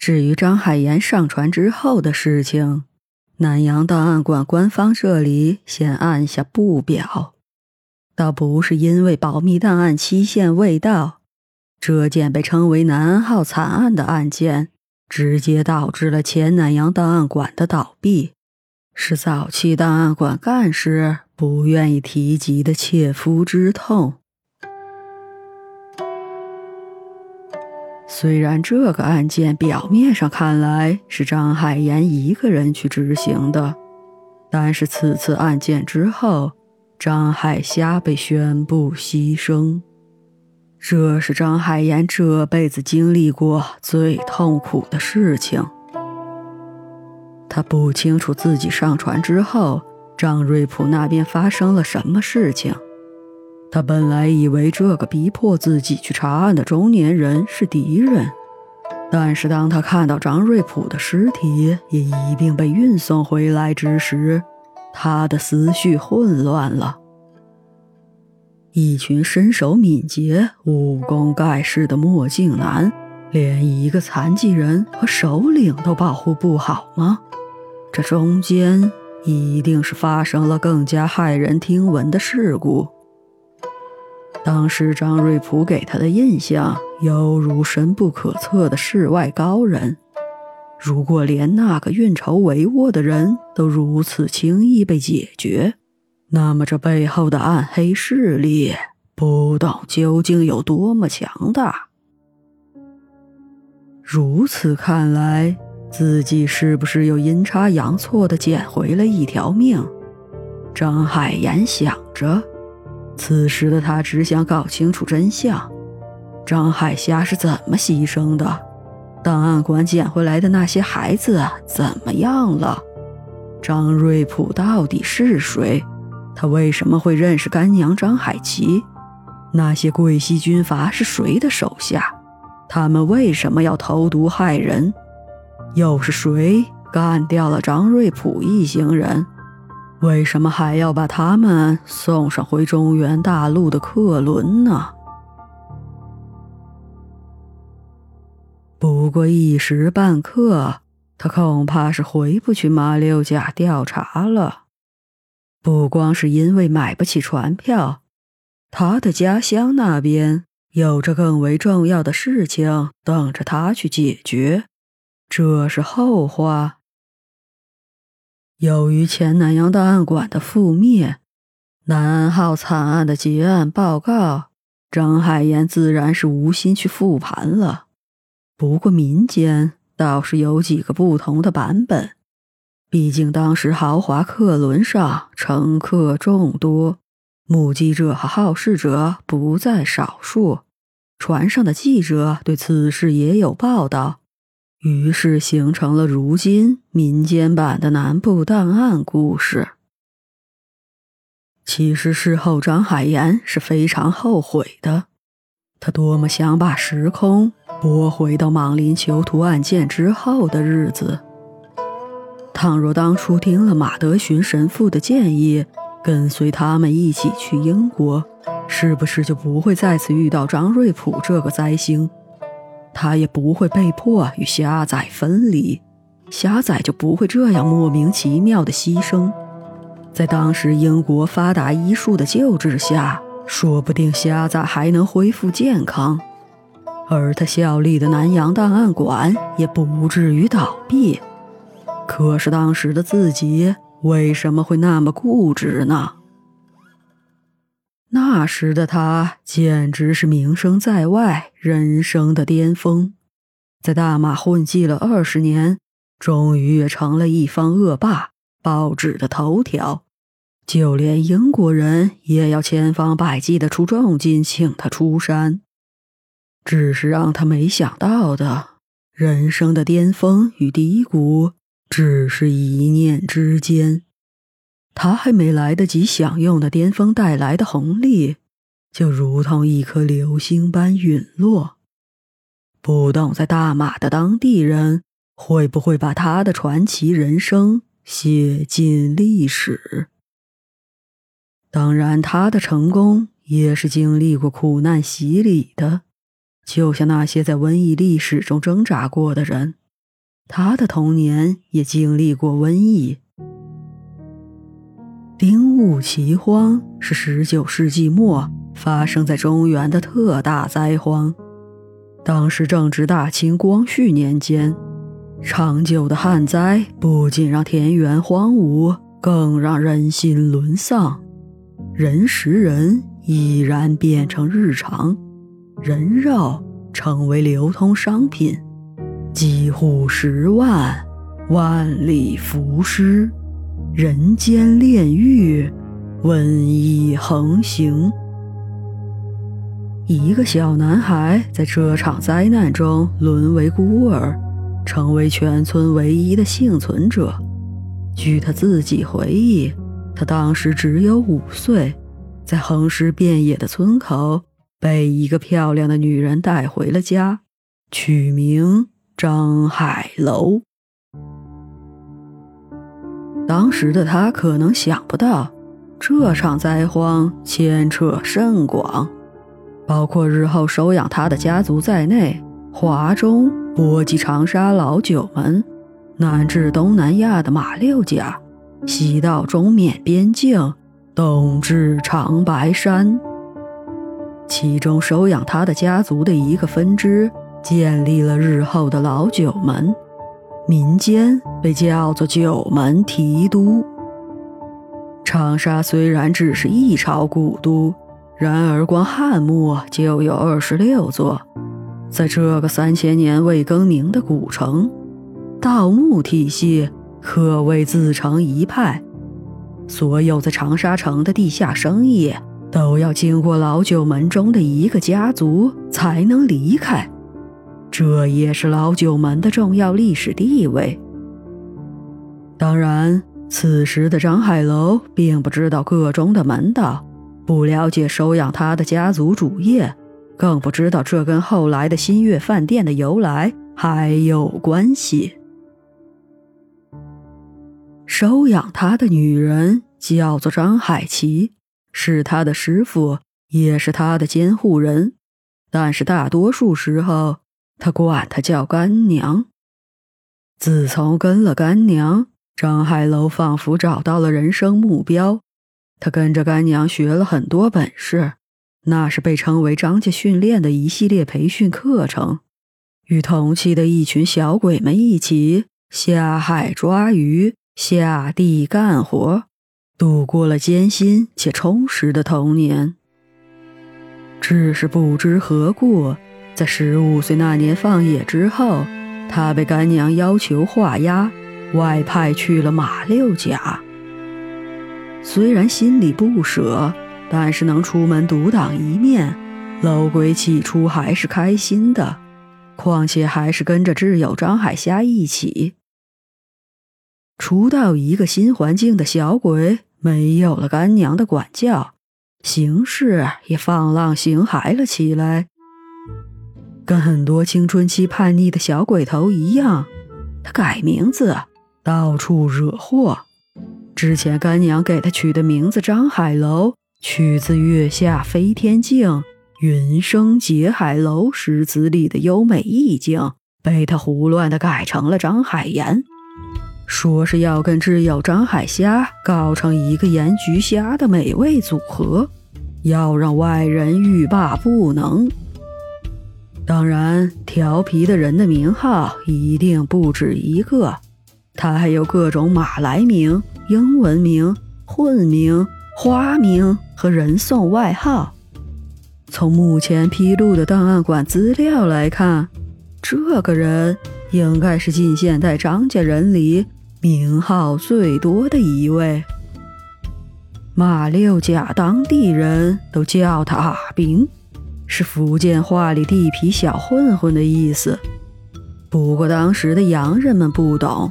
至于张海岩上船之后的事情，南洋档案馆官方这里先按下不表。倒不是因为保密档案期限未到，这件被称为“南安号”惨案的案件，直接导致了前南洋档案馆的倒闭，是早期档案馆干事不愿意提及的切肤之痛。虽然这个案件表面上看来是张海岩一个人去执行的，但是此次案件之后。张海霞被宣布牺牲，这是张海岩这辈子经历过最痛苦的事情。他不清楚自己上船之后，张瑞普那边发生了什么事情。他本来以为这个逼迫自己去查案的中年人是敌人，但是当他看到张瑞普的尸体也一并被运送回来之时，他的思绪混乱了。一群身手敏捷、武功盖世的墨镜男，连一个残疾人和首领都保护不好吗？这中间一定是发生了更加骇人听闻的事故。当时张瑞普给他的印象犹如深不可测的世外高人。如果连那个运筹帷幄的人都如此轻易被解决，那么这背后的暗黑势力，不道究竟有多么强大。如此看来，自己是不是又阴差阳错的捡回了一条命？张海岩想着。此时的他只想搞清楚真相：张海霞是怎么牺牲的？档案馆捡回来的那些孩子怎么样了？张瑞普到底是谁？他为什么会认识干娘张海琪？那些桂系军阀是谁的手下？他们为什么要投毒害人？又是谁干掉了张瑞普一行人？为什么还要把他们送上回中原大陆的客轮呢？不过一时半刻，他恐怕是回不去马六甲调查了。不光是因为买不起船票，他的家乡那边有着更为重要的事情等着他去解决，这是后话。由于前南洋档案馆的覆灭，南安号惨案的结案报告，张海岩自然是无心去复盘了。不过民间倒是有几个不同的版本，毕竟当时豪华客轮上乘客众多，目击者和好事者不在少数，船上的记者对此事也有报道。于是形成了如今民间版的南部档案故事。其实事后张海岩是非常后悔的，他多么想把时空拨回到莽林囚徒案件之后的日子。倘若当初听了马德寻神父的建议，跟随他们一起去英国，是不是就不会再次遇到张瑞普这个灾星？他也不会被迫与虾仔分离，虾仔就不会这样莫名其妙的牺牲。在当时英国发达医术的救治下，说不定虾仔还能恢复健康，而他效力的南洋档案馆也不至于倒闭。可是当时的自己为什么会那么固执呢？那时的他简直是名声在外，人生的巅峰，在大马混迹了二十年，终于也成了一方恶霸，报纸的头条，就连英国人也要千方百计的出重金请他出山。只是让他没想到的，人生的巅峰与低谷，只是一念之间。他还没来得及享用那巅峰带来的红利，就如同一颗流星般陨落。不懂在大马的当地人会不会把他的传奇人生写进历史？当然，他的成功也是经历过苦难洗礼的，就像那些在瘟疫历史中挣扎过的人，他的童年也经历过瘟疫。丁戊奇荒是十九世纪末发生在中原的特大灾荒。当时正值大清光绪年间，长久的旱灾不仅让田园荒芜，更让人心沦丧。人食人已然变成日常，人肉成为流通商品，几乎十万，万里浮尸。人间炼狱，瘟疫横行。一个小男孩在这场灾难中沦为孤儿，成为全村唯一的幸存者。据他自己回忆，他当时只有五岁，在横尸遍野的村口，被一个漂亮的女人带回了家，取名张海楼。当时的他可能想不到，这场灾荒牵扯甚广，包括日后收养他的家族在内，华中、波及长沙老九门，南至东南亚的马六甲，西到中缅边境，东至长白山。其中收养他的家族的一个分支，建立了日后的老九门。民间被叫做九门提督。长沙虽然只是一朝古都，然而光汉墓就有二十六座。在这个三千年未更名的古城，盗墓体系可谓自成一派。所有在长沙城的地下生意，都要经过老九门中的一个家族才能离开。这也是老九门的重要历史地位。当然，此时的张海楼并不知道个中的门道，不了解收养他的家族主业，更不知道这跟后来的新月饭店的由来还有关系。收养他的女人叫做张海琪，是他的师傅，也是他的监护人，但是大多数时候。他管她叫干娘。自从跟了干娘，张海楼仿佛找到了人生目标。他跟着干娘学了很多本事，那是被称为张家训练的一系列培训课程。与同期的一群小鬼们一起下海抓鱼、下地干活，度过了艰辛且充实的童年。只是不知何故。在十五岁那年放野之后，他被干娘要求画押，外派去了马六甲。虽然心里不舍，但是能出门独当一面，老鬼起初还是开心的。况且还是跟着挚友张海虾一起。初到一个新环境的小鬼，没有了干娘的管教，行事也放浪形骸了起来。跟很多青春期叛逆的小鬼头一样，他改名字，到处惹祸。之前干娘给他取的名字张海楼，取自《月下飞天镜》“云生结海楼”诗词里的优美意境，被他胡乱的改成了张海岩，说是要跟挚友张海虾搞成一个盐焗虾的美味组合，要让外人欲罢不能。当然，调皮的人的名号一定不止一个，他还有各种马来名、英文名、混名、花名和人送外号。从目前披露的档案馆资料来看，这个人应该是近现代张家人里名号最多的一位。马六甲当地人都叫他阿兵。是福建话里“地痞小混混”的意思，不过当时的洋人们不懂。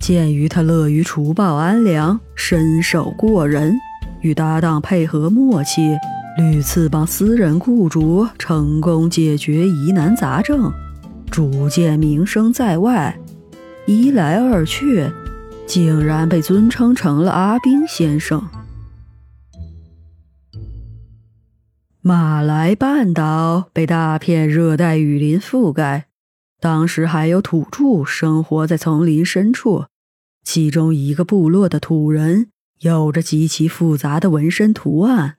鉴于他乐于除暴安良，身手过人，与搭档配合默契，屡次帮私人雇主成功解决疑难杂症，逐渐名声在外。一来二去，竟然被尊称成了阿兵先生。马来半岛被大片热带雨林覆盖，当时还有土著生活在丛林深处，其中一个部落的土人有着极其复杂的纹身图案。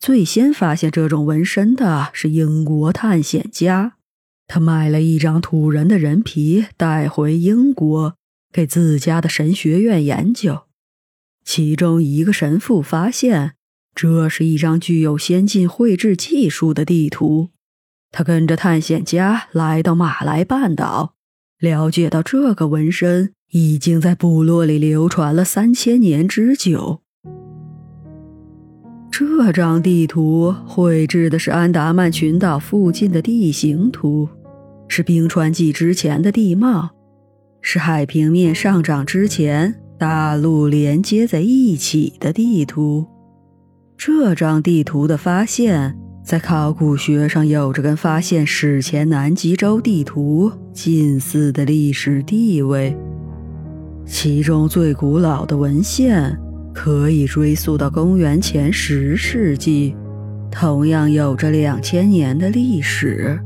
最先发现这种纹身的是英国探险家，他买了一张土人的人皮带回英国，给自家的神学院研究。其中一个神父发现，这是一张具有先进绘制技术的地图。他跟着探险家来到马来半岛，了解到这个纹身已经在部落里流传了三千年之久。这张地图绘制的是安达曼群岛附近的地形图，是冰川纪之前的地貌，是海平面上涨之前大陆连接在一起的地图。这张地图的发现，在考古学上有着跟发现史前南极洲地图近似的历史地位。其中最古老的文献。可以追溯到公元前十世纪，同样有着两千年的历史。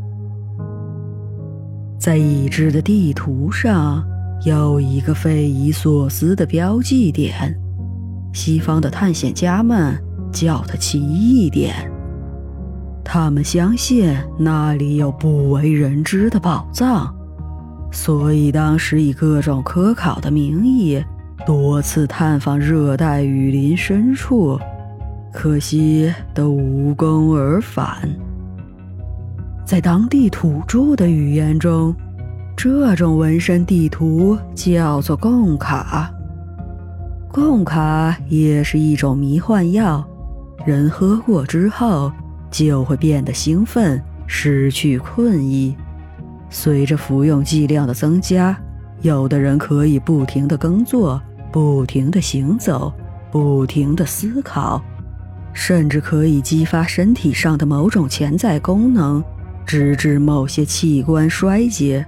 在已知的地图上有一个匪夷所思的标记点，西方的探险家们叫它奇异点。他们相信那里有不为人知的宝藏，所以当时以各种科考的名义。多次探访热带雨林深处，可惜都无功而返。在当地土著的语言中，这种纹身地图叫做贡卡。贡卡也是一种迷幻药，人喝过之后就会变得兴奋，失去困意。随着服用剂量的增加，有的人可以不停地耕作。不停地行走，不停地思考，甚至可以激发身体上的某种潜在功能，直至某些器官衰竭。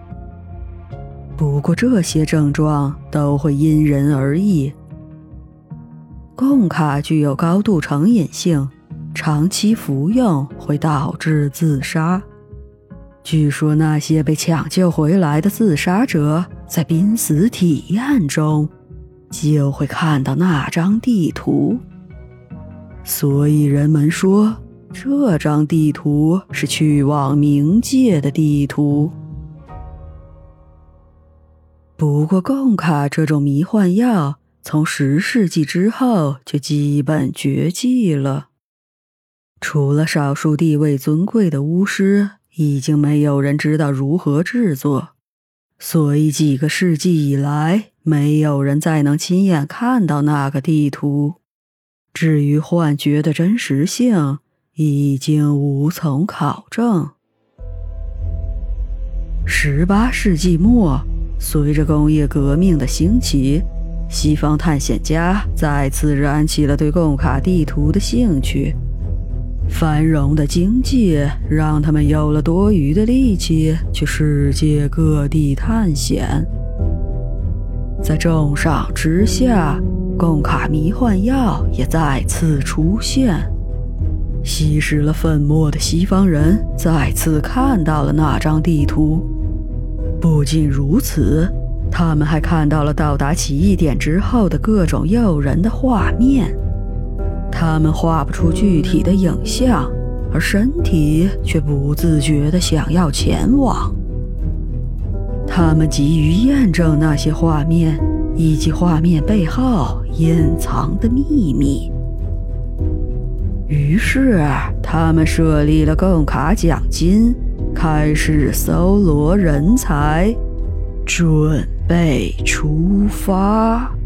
不过，这些症状都会因人而异。贡卡具有高度成瘾性，长期服用会导致自杀。据说，那些被抢救回来的自杀者在濒死体验中。就会看到那张地图，所以人们说这张地图是去往冥界的地图。不过，贡卡这种迷幻药从十世纪之后就基本绝迹了，除了少数地位尊贵的巫师，已经没有人知道如何制作。所以，几个世纪以来，没有人再能亲眼看到那个地图。至于幻觉的真实性，已经无从考证。十八世纪末，随着工业革命的兴起，西方探险家再次燃起了对贡卡地图的兴趣。繁荣的经济让他们有了多余的力气去世界各地探险。在重赏之下，贡卡迷幻药也再次出现。吸食了粉末的西方人再次看到了那张地图。不仅如此，他们还看到了到达奇异点之后的各种诱人的画面。他们画不出具体的影像，而身体却不自觉地想要前往。他们急于验证那些画面以及画面背后隐藏的秘密，于是他们设立了贡卡奖金，开始搜罗人才，准备出发。